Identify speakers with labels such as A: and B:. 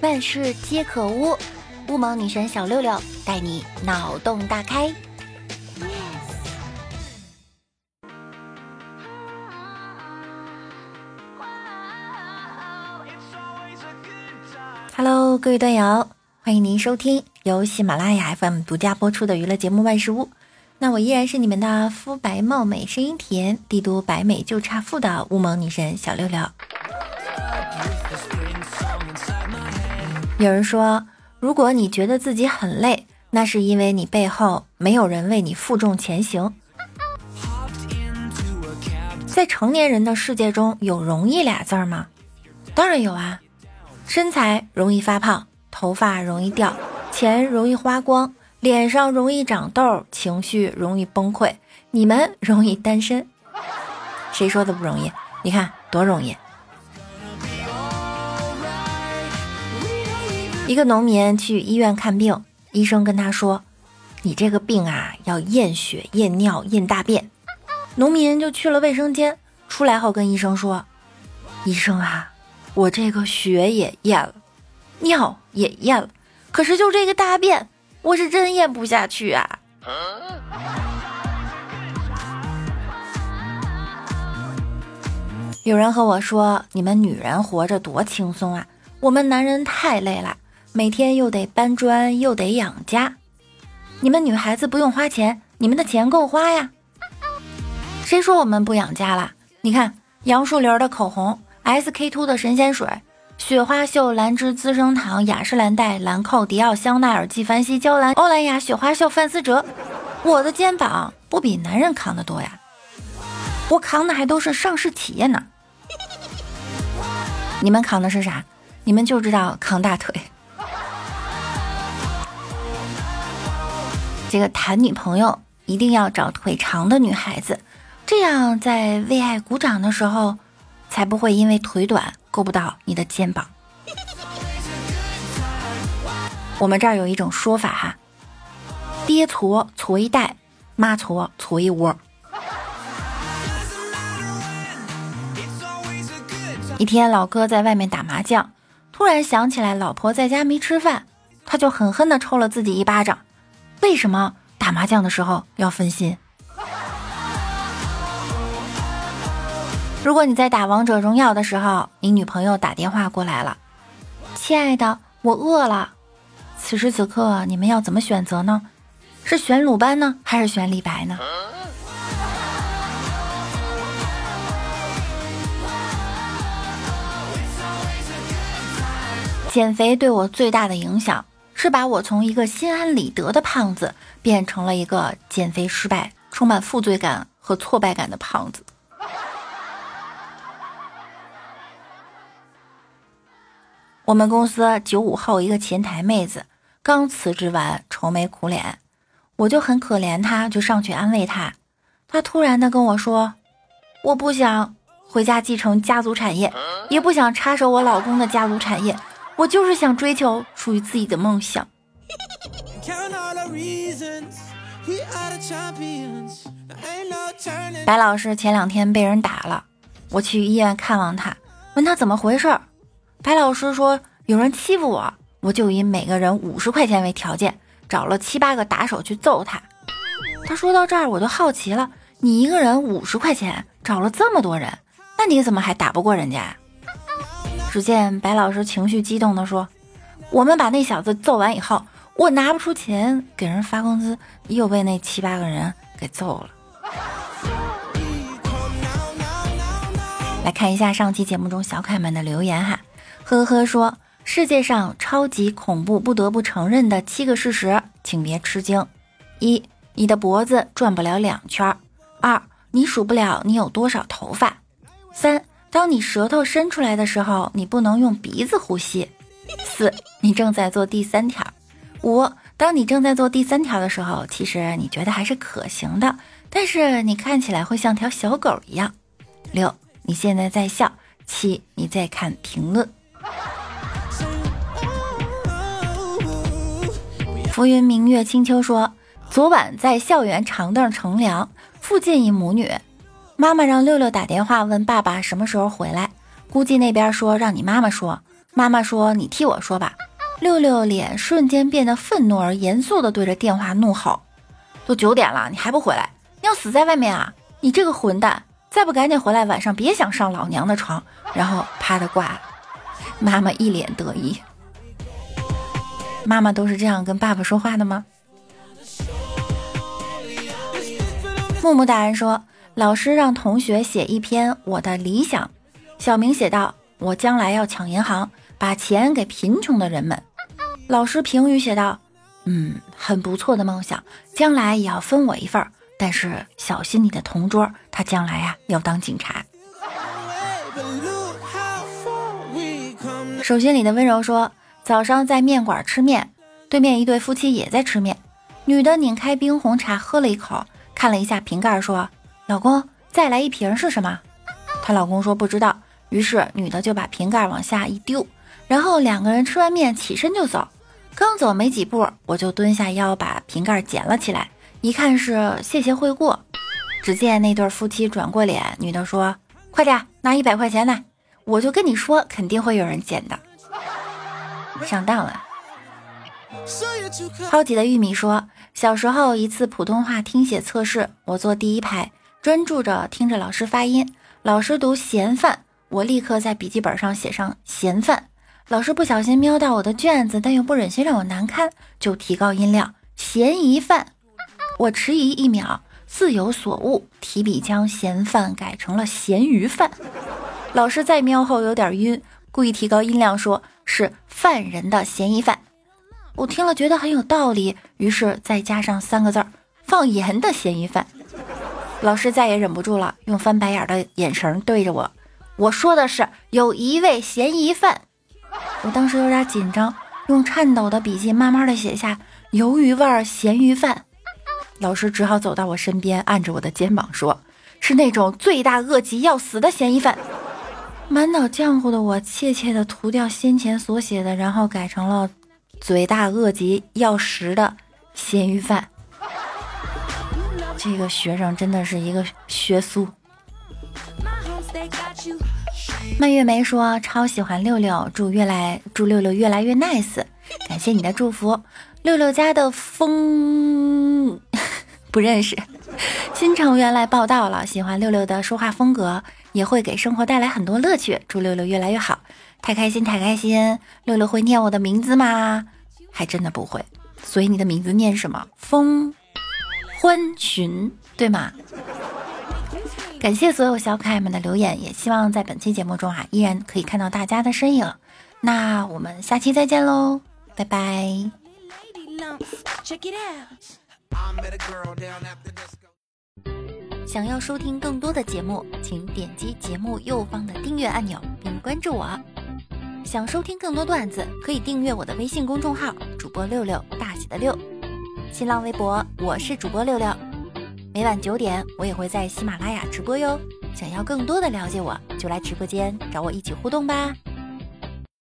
A: 万事皆可污，乌蒙女神小六六带你脑洞大开。Hello，各位段友，欢迎您收听由喜马拉雅 FM 独家播出的娱乐节目《万事屋》。那我依然是你们的肤白貌美、声音甜、帝都白美就差富的乌蒙女神小六六。有人说，如果你觉得自己很累，那是因为你背后没有人为你负重前行。在成年人的世界中有容易俩字儿吗？当然有啊，身材容易发胖，头发容易掉，钱容易花光，脸上容易长痘，情绪容易崩溃，你们容易单身。谁说的不容易？你看多容易。一个农民去医院看病，医生跟他说：“你这个病啊，要验血、验尿、验大便。”农民就去了卫生间，出来后跟医生说：“医生啊，我这个血也验了，尿也验了，可是就这个大便，我是真咽不下去啊。”有人和我说：“你们女人活着多轻松啊，我们男人太累了。”每天又得搬砖又得养家，你们女孩子不用花钱，你们的钱够花呀。谁说我们不养家了？你看杨树林的口红，SK two 的神仙水，雪花秀、兰芝资生堂、雅诗兰黛、兰蔻、迪奥、香奈儿、纪梵希、娇兰、欧莱雅、雪花秀、范思哲，我的肩膀不比男人扛得多呀，我扛的还都是上市企业呢。你们扛的是啥？你们就知道扛大腿。这个谈女朋友一定要找腿长的女孩子，这样在为爱鼓掌的时候，才不会因为腿短够不到你的肩膀。我们这儿有一种说法哈，爹矬矬一袋，妈矬矬一窝。一天，老哥在外面打麻将，突然想起来老婆在家没吃饭，他就狠狠地抽了自己一巴掌。为什么打麻将的时候要分心？如果你在打王者荣耀的时候，你女朋友打电话过来了，亲爱的，我饿了。此时此刻，你们要怎么选择呢？是选鲁班呢，还是选李白呢？减肥对我最大的影响。是把我从一个心安理得的胖子变成了一个减肥失败、充满负罪感和挫败感的胖子。我们公司九五后一个前台妹子刚辞职完，愁眉苦脸，我就很可怜她，就上去安慰她。她突然的跟我说：“我不想回家继承家族产业，也不想插手我老公的家族产业。”我就是想追求属于自己的梦想。白老师前两天被人打了，我去医院看望他，问他怎么回事。白老师说有人欺负我，我就以每个人五十块钱为条件，找了七八个打手去揍他。他说到这儿，我就好奇了，你一个人五十块钱，找了这么多人，那你怎么还打不过人家？只见白老师情绪激动地说：“我们把那小子揍完以后，我拿不出钱给人发工资，又被那七八个人给揍了。”来看一下上期节目中小可爱们的留言哈，呵呵说：“世界上超级恐怖不得不承认的七个事实，请别吃惊：一，你的脖子转不了两圈；二，你数不了你有多少头发；三。”当你舌头伸出来的时候，你不能用鼻子呼吸。四，你正在做第三条。五，当你正在做第三条的时候，其实你觉得还是可行的，但是你看起来会像条小狗一样。六，你现在在笑。七，你在看评论。浮云明月清秋说，昨晚在校园长凳乘凉，附近一母女。妈妈让六六打电话问爸爸什么时候回来，估计那边说让你妈妈说。妈妈说：“你替我说吧。”六六脸瞬间变得愤怒而严肃地对着电话怒吼：“都九点了，你还不回来？要死在外面啊！你这个混蛋，再不赶紧回来，晚上别想上老娘的床！”然后啪的挂了。妈妈一脸得意。妈妈都是这样跟爸爸说话的吗？木木大人说，老师让同学写一篇我的理想。小明写道：“我将来要抢银行，把钱给贫穷的人们。”老师评语写道：“嗯，很不错的梦想，将来也要分我一份儿。但是小心你的同桌，他将来呀要当警察。”手心里的温柔说：“早上在面馆吃面，对面一对夫妻也在吃面。女的拧开冰红茶喝了一口，看了一下瓶盖，说：‘老公，再来一瓶是什么？’她老公说不知道。于是女的就把瓶盖往下一丢，然后两个人吃完面起身就走。刚走没几步，我就蹲下腰把瓶盖捡了起来，一看是谢谢惠顾。只见那对夫妻转过脸，女的说：‘快点拿一百块钱来。’我就跟你说，肯定会有人捡的。上当了。超级的玉米说，小时候一次普通话听写测试，我坐第一排，专注着听着老师发音。老师读嫌犯，我立刻在笔记本上写上嫌犯。老师不小心瞄到我的卷子，但又不忍心让我难堪，就提高音量，嫌疑犯。我迟疑一秒，似有所悟，提笔将嫌犯改成了咸鱼犯。老师再瞄后有点晕，故意提高音量说：“是犯人的嫌疑犯。”我听了觉得很有道理，于是再加上三个字儿：“放盐的嫌疑犯。”老师再也忍不住了，用翻白眼的眼神对着我：“我说的是有一位嫌疑犯。”我当时有点紧张，用颤抖的笔记慢慢的写下“鱿鱼味儿咸鱼饭”。老师只好走到我身边，按着我的肩膀说：“是那种罪大恶极要死的嫌疑犯。”满脑浆糊的我，怯怯的涂掉先前所写的，然后改成了“嘴大恶极要食的咸鱼饭”。这个学生真的是一个学苏。蔓越莓说超喜欢六六，祝越来祝六六越来越 nice，感谢你的祝福。六六家的风 不认识，新成员来报道了，喜欢六六的说话风格。也会给生活带来很多乐趣。祝六六越来越好，太开心太开心！六六会念我的名字吗？还真的不会。所以你的名字念什么？风欢寻，对吗？感谢所有小可爱们的留言，也希望在本期节目中啊，依然可以看到大家的身影。那我们下期再见喽，拜拜。想要收听更多的节目，请点击节目右方的订阅按钮并关注我。想收听更多段子，可以订阅我的微信公众号“主播六六大写的六”，新浪微博我是主播六六。每晚九点，我也会在喜马拉雅直播哟。想要更多的了解我，就来直播间找我一起互动吧。